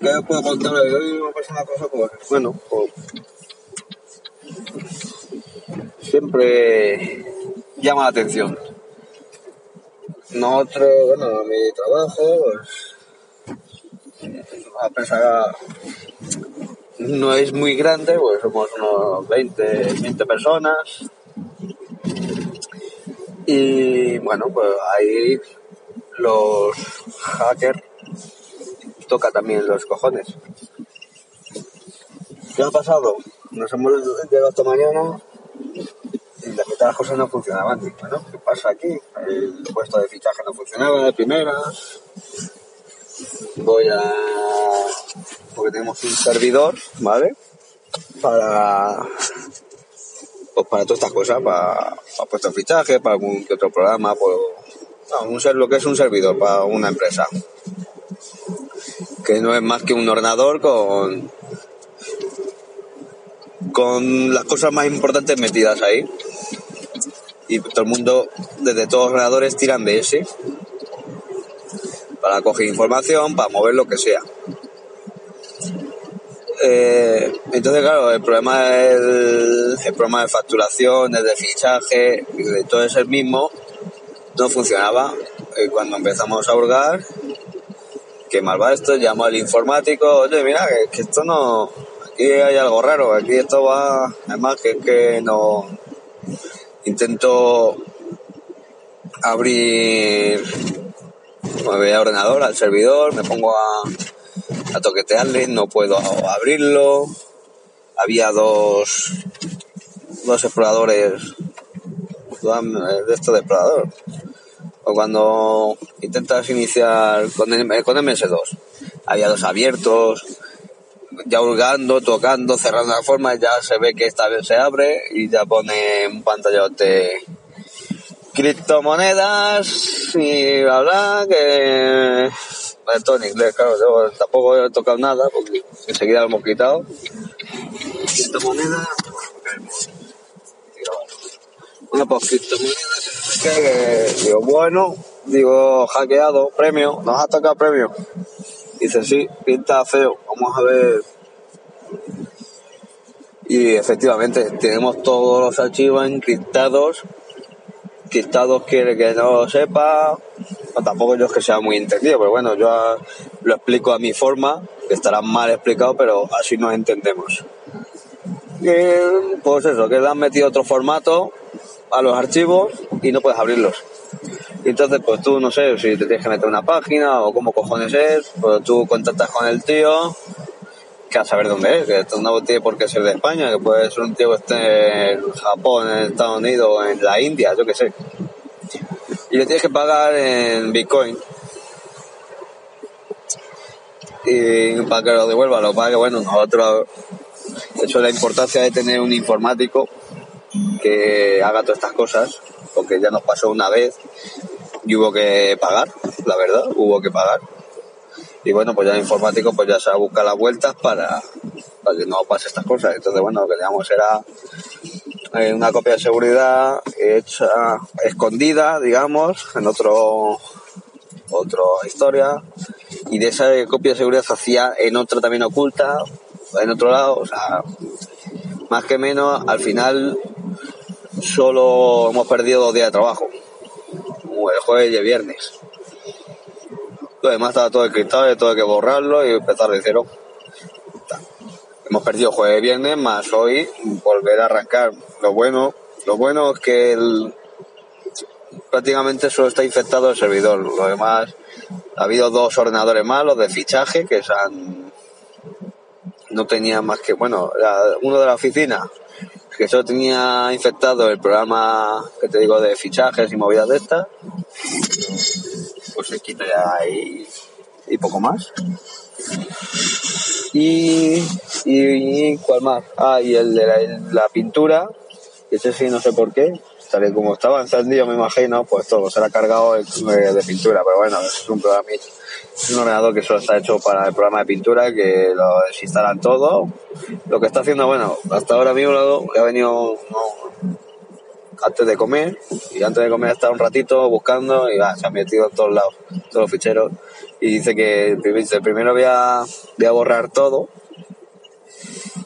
¿Qué os puedo contar hoy? Hoy me pasa una cosa, pues, bueno, pues, siempre llama la atención. Nosotros, bueno, mi trabajo, pues, a pesar no es muy grande, pues somos unos 20, 20 personas. Y bueno, pues ahí los hackers toca también los cojones. ¿Qué ha pasado? Nos hemos llegado esta mañana y la mitad de las cosas no funcionaban. Bueno, ¿qué pasa aquí? El puesto de fichaje no funcionaba de primeras. Voy a... porque tenemos un servidor, ¿vale? Para... Pues para todas estas cosas, para, para puesto de fichaje, para algún que otro programa, pues... No, un ser, lo que es un servidor para una empresa que no es más que un ordenador con con las cosas más importantes metidas ahí. Y todo el mundo desde todos los ordenadores tiran de ese para coger información para mover lo que sea. Eh, entonces claro el problema el, el problema de facturación de fichaje de todo es el mismo no funcionaba. Eh, cuando empezamos a hurgar que mal va esto, llamo al informático, oye, mira, que, esto no, aquí hay algo raro, aquí esto va, además que no, intento abrir, voy a ordenador, al servidor, me pongo a, toquetearle, no puedo abrirlo, había dos, dos exploradores, de esto de explorador, o cuando intentas iniciar con, el, con MS2. Había dos abiertos, ya hurgando, tocando, cerrando la forma, ya se ve que esta vez se abre y ya pone un pantallote criptomonedas y bla bla que todo en inglés, claro, yo tampoco he tocado nada porque enseguida lo hemos quitado. Criptomonedas. Bueno, pues criptomonedas, digo, bueno, digo, hackeado, premio, nos ha tocado premio. Dice, sí, pinta feo, vamos a ver. Y efectivamente, tenemos todos los archivos encriptados. Encriptados quiere que no lo sepa. Tampoco yo es que sea muy entendido, pero bueno, yo lo explico a mi forma, que estará mal explicado, pero así nos entendemos. Y, pues eso, que le han metido otro formato a los archivos y no puedes abrirlos. Entonces, pues tú, no sé, si te tienes que meter una página o cómo cojones es, pues tú contactas con el tío, que a saber dónde es, que esto no tiene por qué ser de España, que puede ser un tío que esté en Japón, en Estados Unidos, en la India, yo qué sé. Y le tienes que pagar en Bitcoin. Y para que lo devuelva, lo pague, bueno, nosotros, eso es la importancia de tener un informático que haga todas estas cosas, porque ya nos pasó una vez y hubo que pagar, la verdad, hubo que pagar. Y bueno, pues ya el informático pues ya se busca las vueltas para, para que no pase estas cosas. Entonces, bueno, lo que teníamos era eh, una copia de seguridad hecha escondida, digamos, en otro otra historia y de esa copia de seguridad se hacía en otra también oculta en otro lado, o sea, más que menos, al final solo hemos perdido dos días de trabajo, el jueves y el viernes. Lo demás estaba todo encriptado y todo hay que borrarlo y empezar de cero. Hemos perdido jueves y viernes, más hoy volver a arrancar. Lo bueno, lo bueno es que el, prácticamente solo está infectado el servidor. Lo demás, ha habido dos ordenadores más, los de fichaje, que se han, no tenía más que, bueno, uno de la oficina, que solo tenía infectado el programa que te digo de fichajes y movidas de estas, pues se quita ya y, y poco más. Y, y, cuál más. Ah, y el de la, pintura, que ese sí no sé por qué, tal y como estaba encendido me imagino, pues todo será cargado de, pintura, pero bueno, es un programa, es un ordenador que solo está hecho para el programa de pintura, que lo desinstalan todo. Lo que está haciendo, bueno, hasta ahora mismo que ha venido antes de comer, y antes de comer está un ratito buscando y se ha metido en todos lados, todos los ficheros, y dice que primero voy a, voy a borrar todo,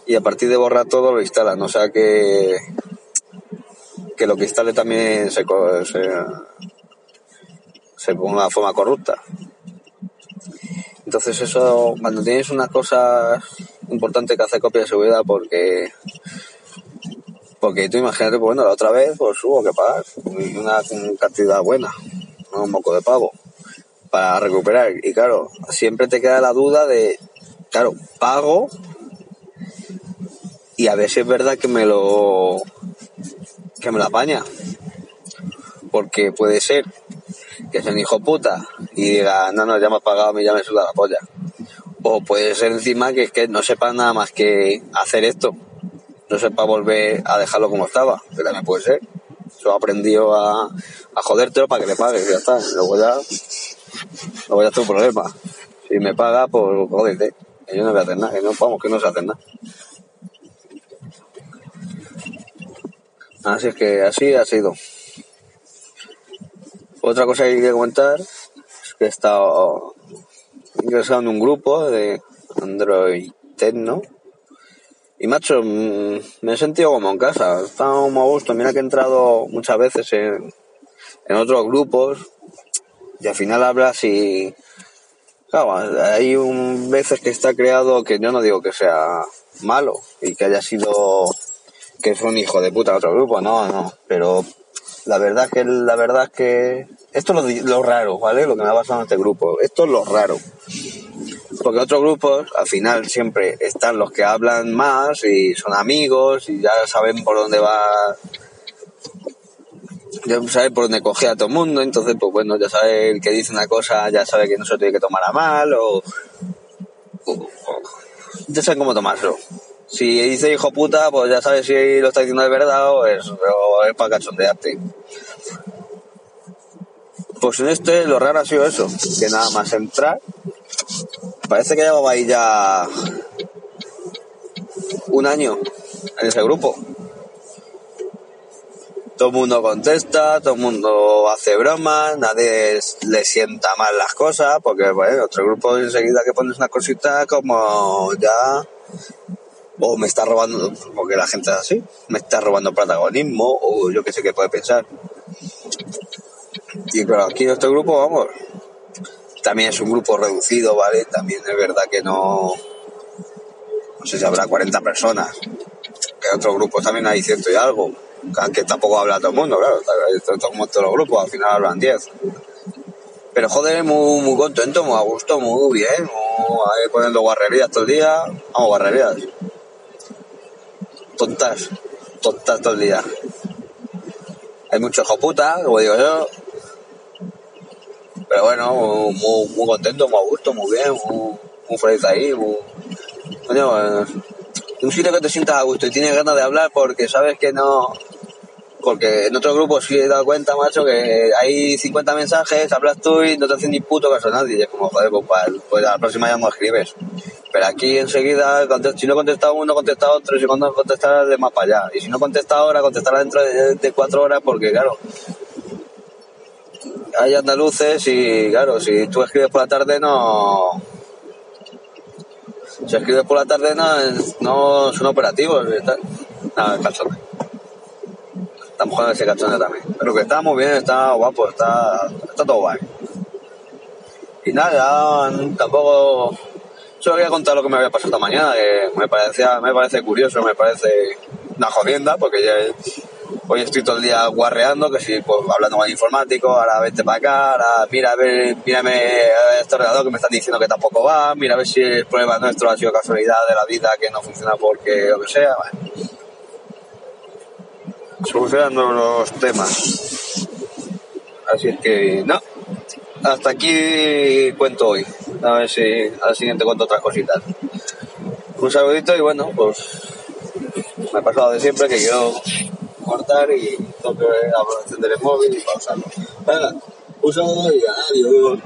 y a partir de borrar todo lo instalan, o sea que que lo que instale también se, se, se ponga de forma corrupta. Entonces eso, cuando tienes unas cosas importantes que hacer copia de seguridad porque porque tú imagínate, pues bueno, la otra vez pues hubo que pagar una cantidad buena, un moco de pavo, para recuperar. Y claro, siempre te queda la duda de, claro, pago y a ver si es verdad que me lo que me la apaña. Porque puede ser que sea un hijo puta y diga, no, no, ya me has pagado, me ya me suda la polla. O puede ser encima que, que no sepa nada más que hacer esto. No sepa volver a dejarlo como estaba, que también puede ser. Yo he aprendido a, a jodértelo para que le pagues, ya está. Luego ya, luego ya es tu problema. Si me paga, pues jódete. Yo no voy a hacer nada, que no, vamos, que no se hace nada. Así es que así ha sido. Otra cosa que quería comentar es que he estado ingresado en un grupo de Android Techno. Y macho, mm, me he sentido como en casa, he estado como a gusto. Mira que he entrado muchas veces en, en otros grupos y al final hablas y. Claro, hay un, veces que está creado que yo no digo que sea malo y que haya sido que es un hijo de puta otro grupo, no, no, pero la verdad que la verdad que esto es lo, raro, ¿vale? Lo que me ha pasado en este grupo, esto es lo raro. Porque otros grupos, al final siempre están los que hablan más y son amigos y ya saben por dónde va, ya saben por dónde coge a todo el mundo, entonces pues bueno, ya sabe el que dice una cosa, ya sabe que no se tiene que tomar a mal o, o ya saben cómo tomárselo. Si dice hijo puta, pues ya sabes si lo está diciendo de verdad o es, para cachondearte. Pues en este lo raro ha sido eso, que nada más entrar, parece que llevaba ahí ya un año en ese grupo. Todo el mundo contesta, todo el mundo hace bromas, nadie le sienta mal las cosas, porque bueno, otro grupo enseguida que pones una cosita como ya o me está robando, porque la gente es así, me está robando protagonismo, o yo qué sé qué puede pensar. Y pero aquí nuestro grupo, vamos, también es un grupo reducido, ¿vale? También es verdad que no, no sé si habrá 40 personas, que en otros grupos también hay ciento y algo, que tampoco habla todo el mundo, claro, como todos los grupos, al final hablan 10. Pero joder, muy, muy contento, muy a gusto, muy bien, muy, ahí poniendo guarrerías todo el día, vamos, guarrerías tontas, tontas todo el día. Hay mucho hijo puta, como digo yo. Pero bueno, muy, muy contento, muy a gusto, muy bien, muy, feliz ahí. Muy... Coño, un sitio que te sientas a gusto y tienes ganas de hablar porque sabes que no, porque en otros grupos sí he dado cuenta, macho, que hay 50 mensajes, hablas tú y no te hacen ni puto caso a nadie. Y es como, joder, pues, pues, a la próxima ya no escribes. Pero aquí enseguida, si no contesta uno, contesta otro, y si no contesta de más para allá. Y si no contesta ahora, contestará dentro de, cuatro horas, porque claro, hay andaluces y claro, si tú escribes por la tarde no... Si escribes por la tarde no, no son operativos. Nada, cachorro estamos jugando ese cachonde también. Pero que está muy bien, está guapo, está, está todo guay. Y nada, tampoco. Solo quería contar lo que me había pasado esta mañana, que me parecía, me parece curioso, me parece una jodienda, porque ya hoy estoy todo el día guarreando, que si pues, hablando con el informático, ahora vete para acá, ahora mira a ver, mírame este ordenador que me están diciendo que tampoco va, mira a ver si el problema nuestro ha sido casualidad de la vida que no funciona porque lo que sea. Bueno solucionando los temas. Así es que, no, hasta aquí cuento hoy. A ver si al siguiente cuento otras cositas. Un saludito y bueno, pues me ha pasado de siempre que quiero cortar y tengo que encender el móvil y pausarlo. Un saludo y adiós.